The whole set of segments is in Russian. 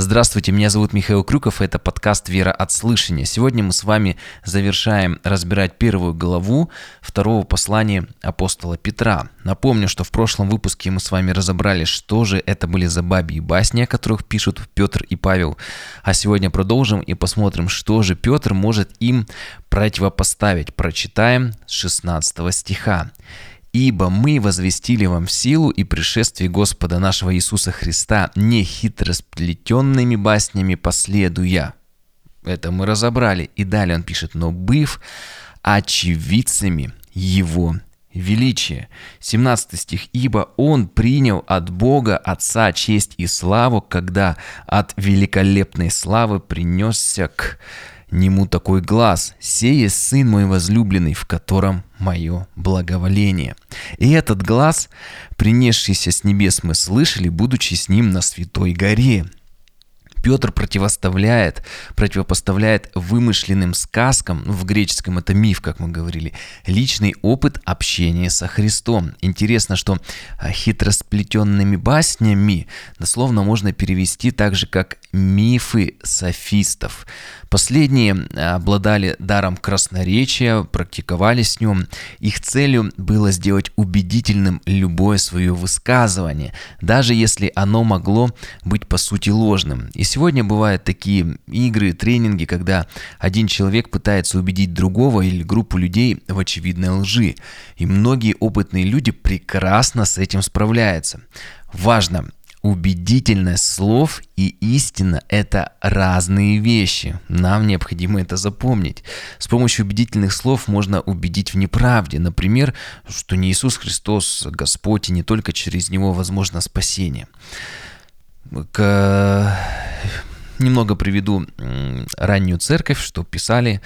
Здравствуйте, меня зовут Михаил Крюков, и это подкаст «Вера от слышания». Сегодня мы с вами завершаем разбирать первую главу второго послания апостола Петра. Напомню, что в прошлом выпуске мы с вами разобрали, что же это были за бабьи басни, о которых пишут Петр и Павел. А сегодня продолжим и посмотрим, что же Петр может им противопоставить. Прочитаем с 16 стиха. Ибо мы возвестили вам силу и пришествие Господа нашего Иисуса Христа не хитросплетенными баснями последуя. Это мы разобрали. И далее он пишет, но быв очевидцами Его величия. 17 стих. «Ибо Он принял от Бога Отца честь и славу, когда от великолепной славы принесся к нему такой глаз, «Сее Сын мой возлюбленный, в котором мое благоволение». И этот глаз, принесшийся с небес, мы слышали, будучи с ним на святой горе. Петр противоставляет, противопоставляет вымышленным сказкам, ну, в греческом это миф, как мы говорили, личный опыт общения со Христом. Интересно, что а, хитросплетенными баснями дословно можно перевести так же, как мифы софистов. Последние обладали даром красноречия, практиковали с ним. Их целью было сделать убедительным любое свое высказывание, даже если оно могло быть по сути ложным. И сегодня бывают такие игры, тренинги, когда один человек пытается убедить другого или группу людей в очевидной лжи. И многие опытные люди прекрасно с этим справляются. Важно, убедительность слов и истина – это разные вещи. Нам необходимо это запомнить. С помощью убедительных слов можно убедить в неправде. Например, что не Иисус Христос Господь, и не только через Него возможно спасение. К... Немного приведу раннюю церковь, что писали.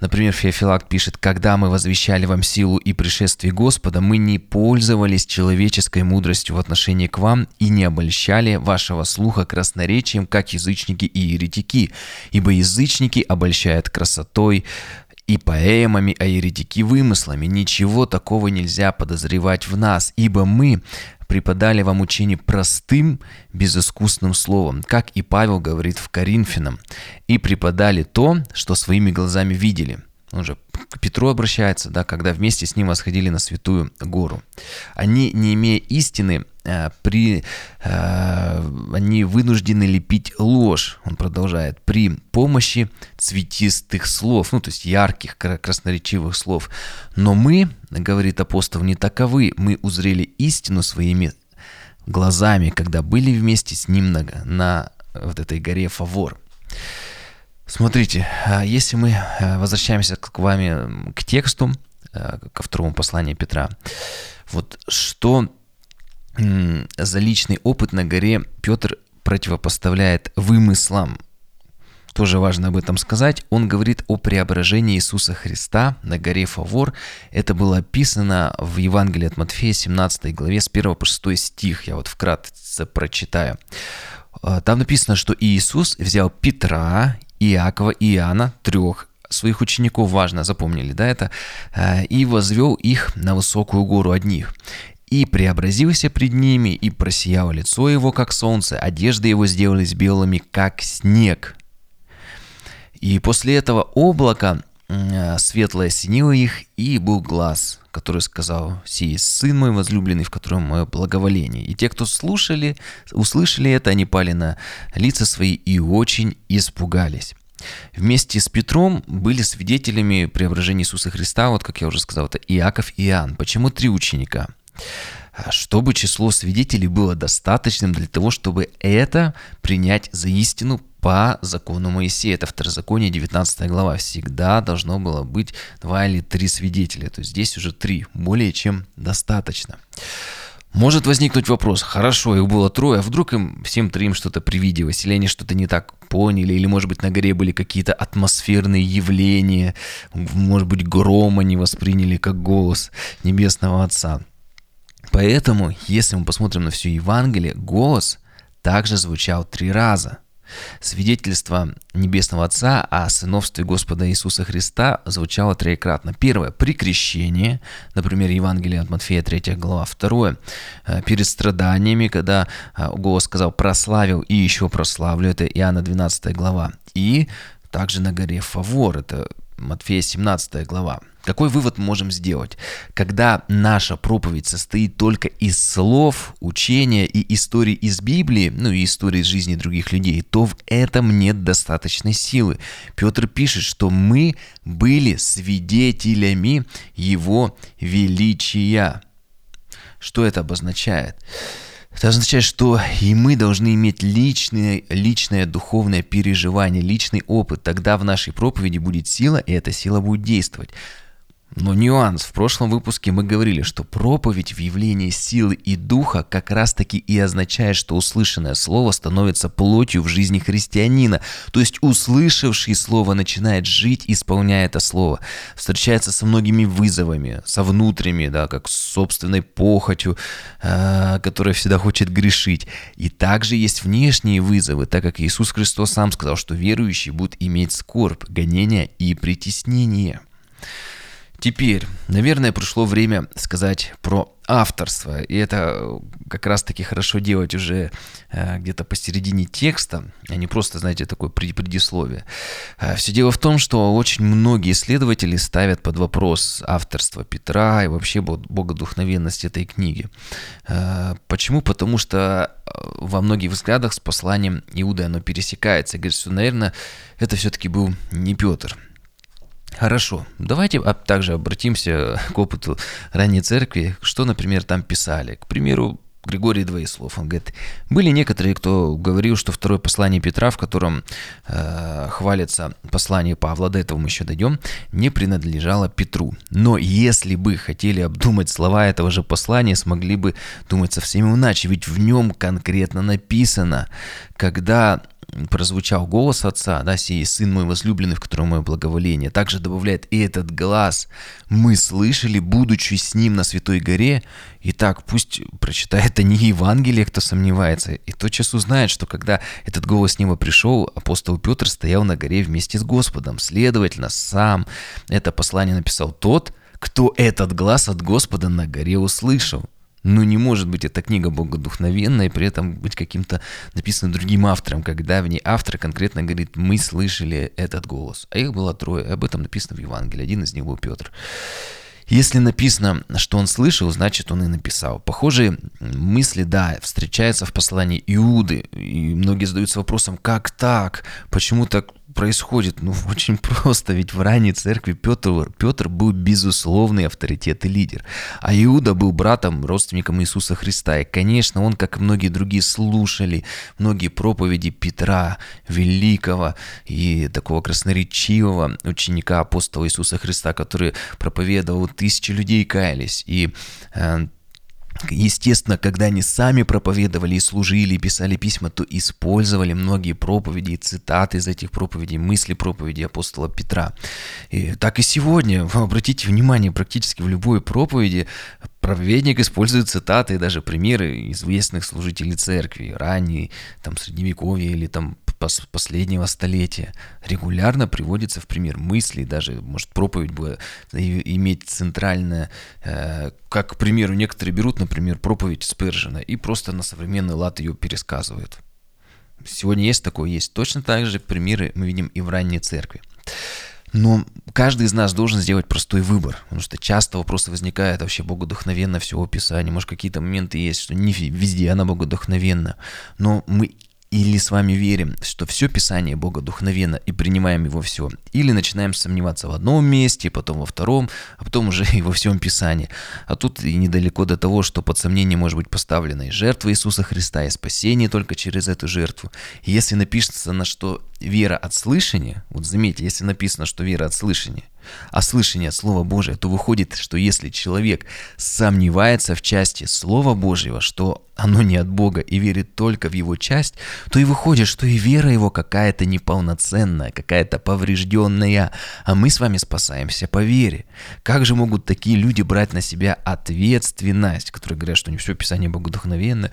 Например, Феофилак пишет, «Когда мы возвещали вам силу и пришествие Господа, мы не пользовались человеческой мудростью в отношении к вам и не обольщали вашего слуха красноречием, как язычники и еретики, ибо язычники обольщают красотой, и поэмами, а еретики вымыслами. Ничего такого нельзя подозревать в нас, ибо мы преподали вам учение простым, безыскусным словом, как и Павел говорит в Коринфянам, и преподали то, что своими глазами видели – он же к Петру обращается, да, когда вместе с ним восходили на святую гору. Они, не имея истины, при, э, они вынуждены лепить ложь, он продолжает, при помощи цветистых слов, ну, то есть ярких, красноречивых слов. Но мы, говорит апостол, не таковы, мы узрели истину своими глазами, когда были вместе с ним на, на вот этой горе Фавор. Смотрите, а если мы э, возвращаемся к вами к тексту, э, ко второму посланию Петра, вот что за личный опыт на горе Петр противопоставляет вымыслам. Тоже важно об этом сказать. Он говорит о преображении Иисуса Христа на горе Фавор. Это было описано в Евангелии от Матфея, 17 главе, с 1 по 6 стих. Я вот вкратце прочитаю. Э, там написано, что Иисус взял Петра Иакова и Иоанна, трех своих учеников, важно, запомнили, да, это, э, и возвел их на высокую гору одних. И преобразился пред ними, и просияло лицо его, как солнце, одежды его сделались белыми, как снег. И после этого облака э, светлое осенило их, и был глаз, который сказал, «Сей сын мой возлюбленный, в котором мое благоволение». И те, кто слушали, услышали это, они пали на лица свои и очень испугались. Вместе с Петром были свидетелями преображения Иисуса Христа, вот как я уже сказал, это Иаков и Иоанн. Почему три ученика? Чтобы число свидетелей было достаточным для того, чтобы это принять за истину по закону Моисея. Это второзаконие, 19 глава. Всегда должно было быть два или три свидетеля. То есть здесь уже три. Более чем достаточно. Может возникнуть вопрос, хорошо, их было трое, а вдруг им всем троим что-то привиделось, или они что-то не так поняли, или, может быть, на горе были какие-то атмосферные явления, может быть, гром они восприняли как голос Небесного Отца. Поэтому, если мы посмотрим на всю Евангелие, голос также звучал три раза – Свидетельство Небесного Отца о сыновстве Господа Иисуса Христа звучало троекратно. Первое – при крещении, например, Евангелие от Матфея 3 глава. Второе – перед страданиями, когда голос сказал «прославил и еще прославлю», это Иоанна 12 глава. И также на горе Фавор, это Матфея 17 глава. Какой вывод можем сделать? Когда наша проповедь состоит только из слов, учения и историй из Библии, ну и истории из жизни других людей, то в этом нет достаточной силы. Петр пишет, что мы были свидетелями Его величия. Что это обозначает? Это означает, что и мы должны иметь личное, личное духовное переживание, личный опыт. Тогда в нашей проповеди будет сила, и эта сила будет действовать. Но нюанс. В прошлом выпуске мы говорили, что проповедь в явлении силы и духа как раз-таки и означает, что услышанное слово становится плотью в жизни христианина. То есть услышавший слово начинает жить, исполняя это слово. Встречается со многими вызовами, со внутренними, да, как с собственной похотью, э, которая всегда хочет грешить. И также есть внешние вызовы, так как Иисус Христос сам сказал, что верующие будут иметь скорбь, гонения и притеснение. Теперь, наверное, пришло время сказать про авторство. И это как раз-таки хорошо делать уже э, где-то посередине текста, а не просто, знаете, такое предисловие. Э, Все дело в том, что очень многие исследователи ставят под вопрос авторство Петра и вообще богодухновенность этой книги. Э, почему? Потому что во многих взглядах с посланием Иуды оно пересекается. Говорит, что, наверное, это все-таки был не Петр. Хорошо, давайте также обратимся к опыту ранней церкви, что, например, там писали. К примеру, Григорий Двоеслов, он говорит, были некоторые, кто говорил, что второе послание Петра, в котором э, хвалится послание Павла, до этого мы еще дойдем, не принадлежало Петру. Но если бы хотели обдумать слова этого же послания, смогли бы думать совсем иначе, ведь в нем конкретно написано, когда прозвучал голос Отца, да, сей Сын мой возлюбленный, в котором мое благоволение. Также добавляет и этот глаз мы слышали, будучи с Ним на Святой горе. Итак, пусть прочитает они Евангелие, кто сомневается, и тотчас узнает, что когда этот голос с неба пришел, апостол Петр стоял на горе вместе с Господом. Следовательно, сам это послание написал тот, кто этот глаз от Господа на горе услышал. Ну, не может быть эта книга богодухновенная и при этом быть каким-то написанным другим автором, когда в ней автор конкретно говорит, мы слышали этот голос. А их было трое, об этом написано в Евангелии, один из них был Петр. Если написано, что он слышал, значит он и написал. Похожие мысли, да, встречаются в послании Иуды. И многие задаются вопросом, как так? Почему так происходит? Ну, очень просто, ведь в ранней церкви Петр, Петр был безусловный авторитет и лидер, а Иуда был братом, родственником Иисуса Христа. И, конечно, он, как и многие другие, слушали многие проповеди Петра, великого и такого красноречивого ученика апостола Иисуса Христа, который проповедовал, тысячи людей каялись. И э, Естественно, когда они сами проповедовали и служили, и писали письма, то использовали многие проповеди, цитаты из этих проповедей, мысли проповеди апостола Петра. И так и сегодня, обратите внимание, практически в любой проповеди проповедник использует цитаты и даже примеры известных служителей церкви, ранней, там, средневековья или там последнего столетия. Регулярно приводится в пример мысли, даже, может, проповедь будет иметь центральное, э, как, к примеру, некоторые берут, например, проповедь Спержина и просто на современный лад ее пересказывают. Сегодня есть такое, есть точно так же примеры мы видим и в ранней церкви. Но каждый из нас должен сделать простой выбор, потому что часто вопросы возникают, вообще богодухновенно всего Писания, может какие-то моменты есть, что не везде она богодухновенна, но мы или с вами верим, что все Писание Бога духовенно и принимаем его все, или начинаем сомневаться в одном месте, потом во втором, а потом уже и во всем Писании. А тут и недалеко до того, что под сомнение может быть поставлена и жертва Иисуса Христа, и спасение только через эту жертву. И если написано, что вера от слышания, вот заметьте, если написано, что вера от слышания, а слышание от Слова Божия, то выходит, что если человек сомневается в части Слова Божьего, что оно не от Бога и верит только в его часть, то и выходит, что и вера его какая-то неполноценная, какая-то поврежденная, а мы с вами спасаемся по вере. Как же могут такие люди брать на себя ответственность, которые говорят, что не все Писание богодухновенно,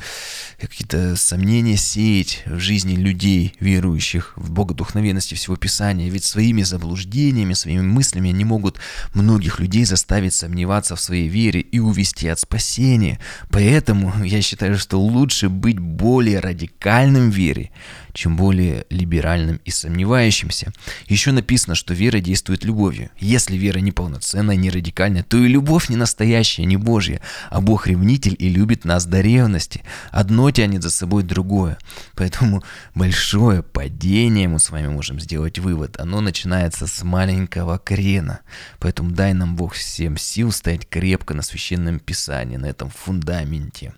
какие-то сомнения сеять в жизни людей, верующих в богодухновенности всего Писания, ведь своими заблуждениями, своими мыслями они могут многих людей заставить сомневаться в своей вере и увести от спасения. Поэтому я считаю, что лучше быть более радикальным в вере, чем более либеральным и сомневающимся. Еще написано, что вера действует любовью. Если вера неполноценная, не радикальная, то и любовь не настоящая, не Божья, а Бог ревнитель и любит нас до ревности. Одно тянет за собой другое. Поэтому большое падение мы с вами можем сделать вывод. Оно начинается с маленького крена. Поэтому дай нам Бог всем сил стоять крепко на священном писании, на этом фундаменте.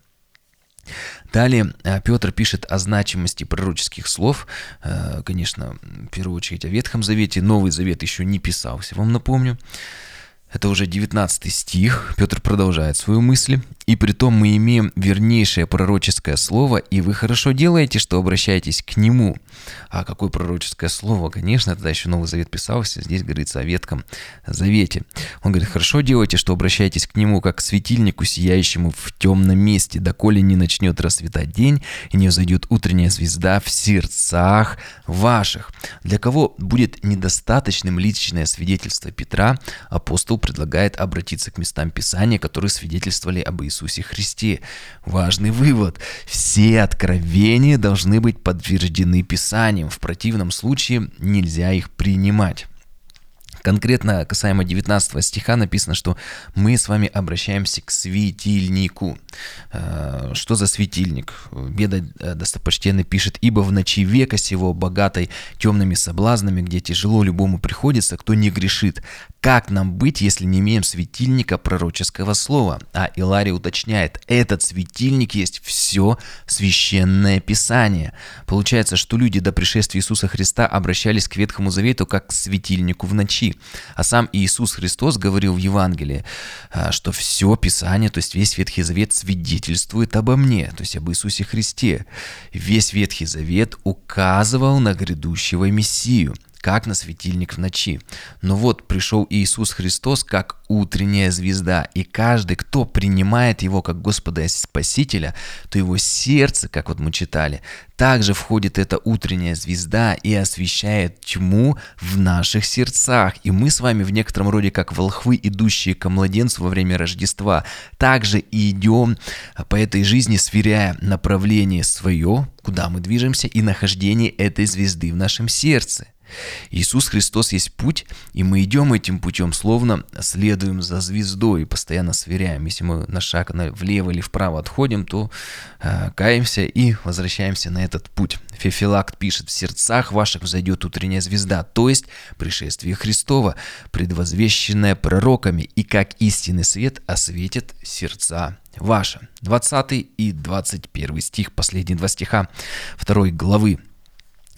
Далее э, Петр пишет о значимости пророческих слов. Э, конечно, в первую очередь о Ветхом Завете. Новый Завет еще не писался, вам напомню. Это уже 19 стих. Петр продолжает свою мысль. «И при том мы имеем вернейшее пророческое слово, и вы хорошо делаете, что обращаетесь к нему». А какое пророческое слово? Конечно, тогда еще Новый Завет писался. Здесь говорится о Ветхом Завете. Он говорит, хорошо делаете, что обращаетесь к нему, как к светильнику, сияющему в темном месте, доколе не начнет расцветать день, и не взойдет утренняя звезда в сердцах ваших. Для кого будет недостаточным личное свидетельство Петра, апостол предлагает обратиться к местам Писания, которые свидетельствовали об Иисусе Христе. Важный вывод. Все откровения должны быть подтверждены Писанием. В противном случае нельзя их принимать. Конкретно касаемо 19 стиха написано, что мы с вами обращаемся к светильнику. Э, что за светильник? Беда э, достопочтенный пишет, «Ибо в ночи века сего, богатой темными соблазнами, где тяжело любому приходится, кто не грешит, как нам быть, если не имеем светильника пророческого слова? А Иларий уточняет, этот светильник есть все священное писание. Получается, что люди до пришествия Иисуса Христа обращались к Ветхому Завету как к светильнику в ночи. А сам Иисус Христос говорил в Евангелии, а, что все Писание, то есть весь Ветхий Завет свидетельствует обо мне, то есть об Иисусе Христе. Весь Ветхий Завет указывал на грядущего Мессию – как на светильник в ночи. Но вот пришел Иисус Христос как утренняя звезда, и каждый, кто принимает Его как Господа и Спасителя, то его сердце, как вот мы читали, также входит эта утренняя звезда и освещает тьму в наших сердцах. И мы с вами в некотором роде как волхвы, идущие к младенцу во время Рождества, также и идем по этой жизни, сверяя направление свое, куда мы движемся, и нахождение этой звезды в нашем сердце. Иисус Христос есть путь, и мы идем этим путем, словно следуем за звездой, постоянно сверяем. Если мы на шаг влево или вправо отходим, то э, каемся и возвращаемся на этот путь. Фефилакт пишет, в сердцах ваших взойдет утренняя звезда, то есть пришествие Христова, предвозвещенное пророками, и как истинный свет осветит сердца ваши. 20 и 21 стих, последние два стиха второй главы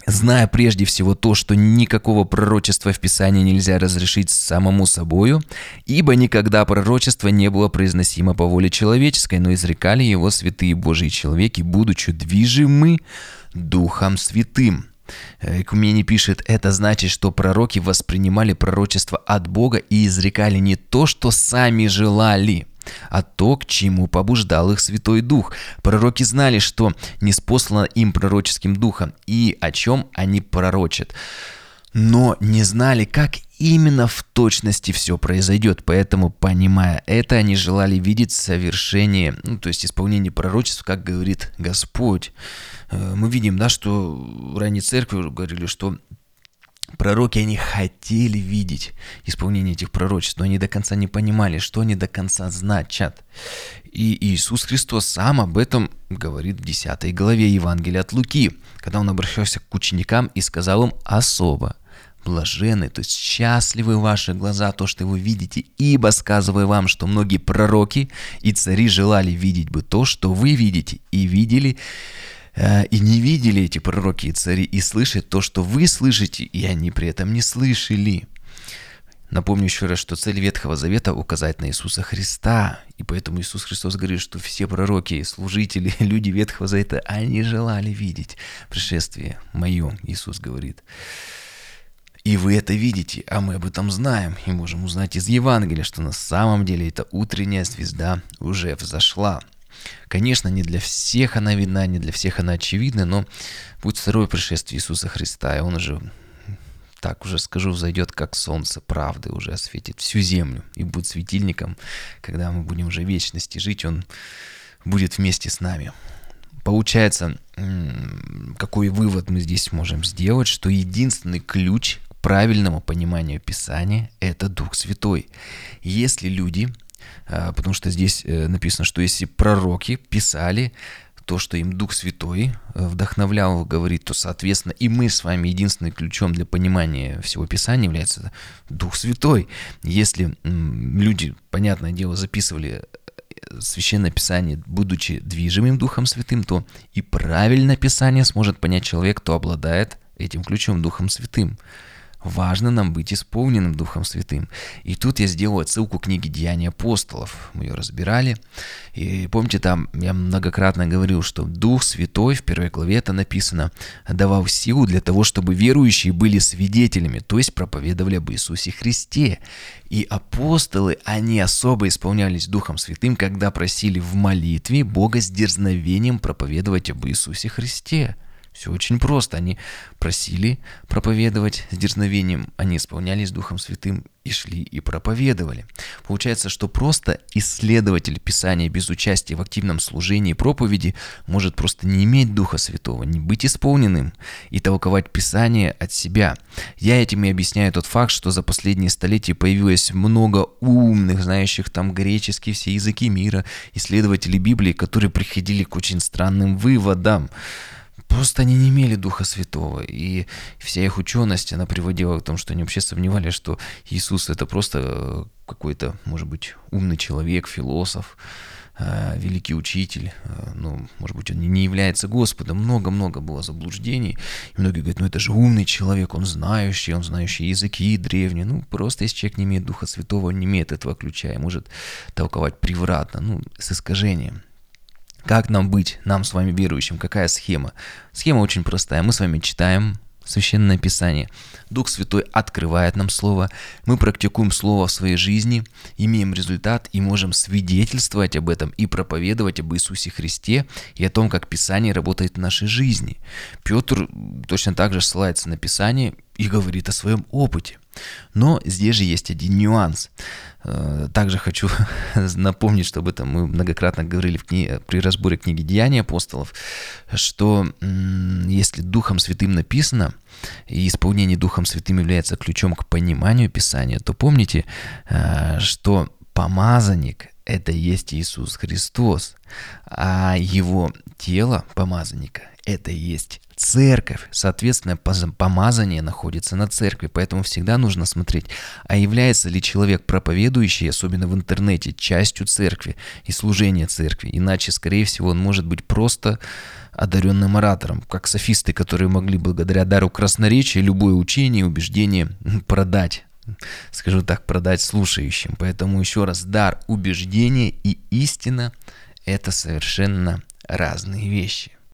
зная прежде всего то, что никакого пророчества в Писании нельзя разрешить самому собою, ибо никогда пророчество не было произносимо по воле человеческой, но изрекали его святые Божьи человеки, будучи движимы Духом Святым. Экумени пишет, это значит, что пророки воспринимали пророчество от Бога и изрекали не то, что сами желали – а то, к чему побуждал их Святой Дух. Пророки знали, что не спослано им пророческим духом и о чем они пророчат. Но не знали, как именно в точности все произойдет. Поэтому, понимая это, они желали видеть совершение, ну, то есть исполнение пророчеств, как говорит Господь. Э, мы видим, да, что в ранней церкви говорили, что Пророки, они хотели видеть исполнение этих пророчеств, но они до конца не понимали, что они до конца значат. И Иисус Христос сам об этом говорит в 10 главе Евангелия от Луки, когда он обращался к ученикам и сказал им особо, блажены, то есть счастливы ваши глаза, то, что вы видите, ибо сказываю вам, что многие пророки и цари желали видеть бы то, что вы видите, и видели, и не видели эти пророки и цари, и слышать то, что вы слышите, и они при этом не слышали. Напомню еще раз, что цель Ветхого Завета указать на Иисуса Христа. И поэтому Иисус Христос говорит, что все пророки, служители, люди Ветхого Завета, они желали видеть пришествие мое, Иисус говорит. И вы это видите, а мы об этом знаем и можем узнать из Евангелия, что на самом деле эта утренняя звезда уже взошла. Конечно, не для всех она видна, не для всех она очевидна, но будет второе пришествие Иисуса Христа, и Он уже, так уже скажу, взойдет как солнце правды, уже осветит всю землю и будет светильником, когда мы будем уже вечности жить, Он будет вместе с нами. Получается, какой вывод мы здесь можем сделать, что единственный ключ правильному пониманию Писания – это Дух Святой. Если люди, потому что здесь э, написано, что если пророки писали то, что им Дух Святой э, вдохновлял говорит, то, соответственно, и мы с вами единственным ключом для понимания всего Писания является Дух Святой. Если люди, понятное дело, записывали э, Священное Писание, будучи движимым Духом Святым, то и правильное Писание сможет понять человек, кто обладает этим ключом Духом Святым. Важно нам быть исполненным Духом Святым. И тут я сделал отсылку к книге «Деяния апостолов». Мы ее разбирали. И помните, там я многократно говорил, что Дух Святой, в первой главе это написано, давал силу для того, чтобы верующие были свидетелями, то есть проповедовали об Иисусе Христе. И апостолы, они особо исполнялись Духом Святым, когда просили в молитве Бога с дерзновением проповедовать об Иисусе Христе. Все очень просто. Они просили проповедовать с дерзновением, они исполнялись Духом Святым и шли и проповедовали. Получается, что просто исследователь Писания без участия в активном служении проповеди может просто не иметь Духа Святого, не быть исполненным и толковать Писание от себя. Я этим и объясняю тот факт, что за последние столетия появилось много умных, знающих там греческий, все языки мира, исследователей Библии, которые приходили к очень странным выводам. Просто они не имели Духа Святого. И вся их ученость, она приводила к тому, что они вообще сомневались, что Иисус это просто э, какой-то, может быть, умный человек, философ, э, великий учитель, э, ну, может быть, он не является Господом. Много-много было заблуждений. И многие говорят, ну это же умный человек, он знающий, он знающий языки древние. Ну, просто если человек не имеет Духа Святого, он не имеет этого ключа и может толковать превратно, ну, с искажением. Как нам быть, нам с вами верующим? Какая схема? Схема очень простая. Мы с вами читаем Священное Писание. Дух Святой открывает нам Слово. Мы практикуем Слово в своей жизни, имеем результат и можем свидетельствовать об этом и проповедовать об Иисусе Христе и о том, как Писание работает в нашей жизни. Петр точно так же ссылается на Писание и говорит о своем опыте. Но здесь же есть один нюанс. Э, также хочу напомнить, что об этом мы многократно говорили в кни... при разборе книги «Деяния апостолов», что если Духом Святым написано, и исполнение Духом Святым является ключом к пониманию Писания, то помните, э, что помазанник – это есть Иисус Христос, а его тело помазанника – это есть церковь. Соответственно, помазание находится на церкви, поэтому всегда нужно смотреть, а является ли человек проповедующий, особенно в интернете, частью церкви и служения церкви. Иначе, скорее всего, он может быть просто одаренным оратором, как софисты, которые могли благодаря дару красноречия любое учение и убеждение продать скажу так, продать слушающим. Поэтому еще раз, дар убеждения и истина – это совершенно разные вещи.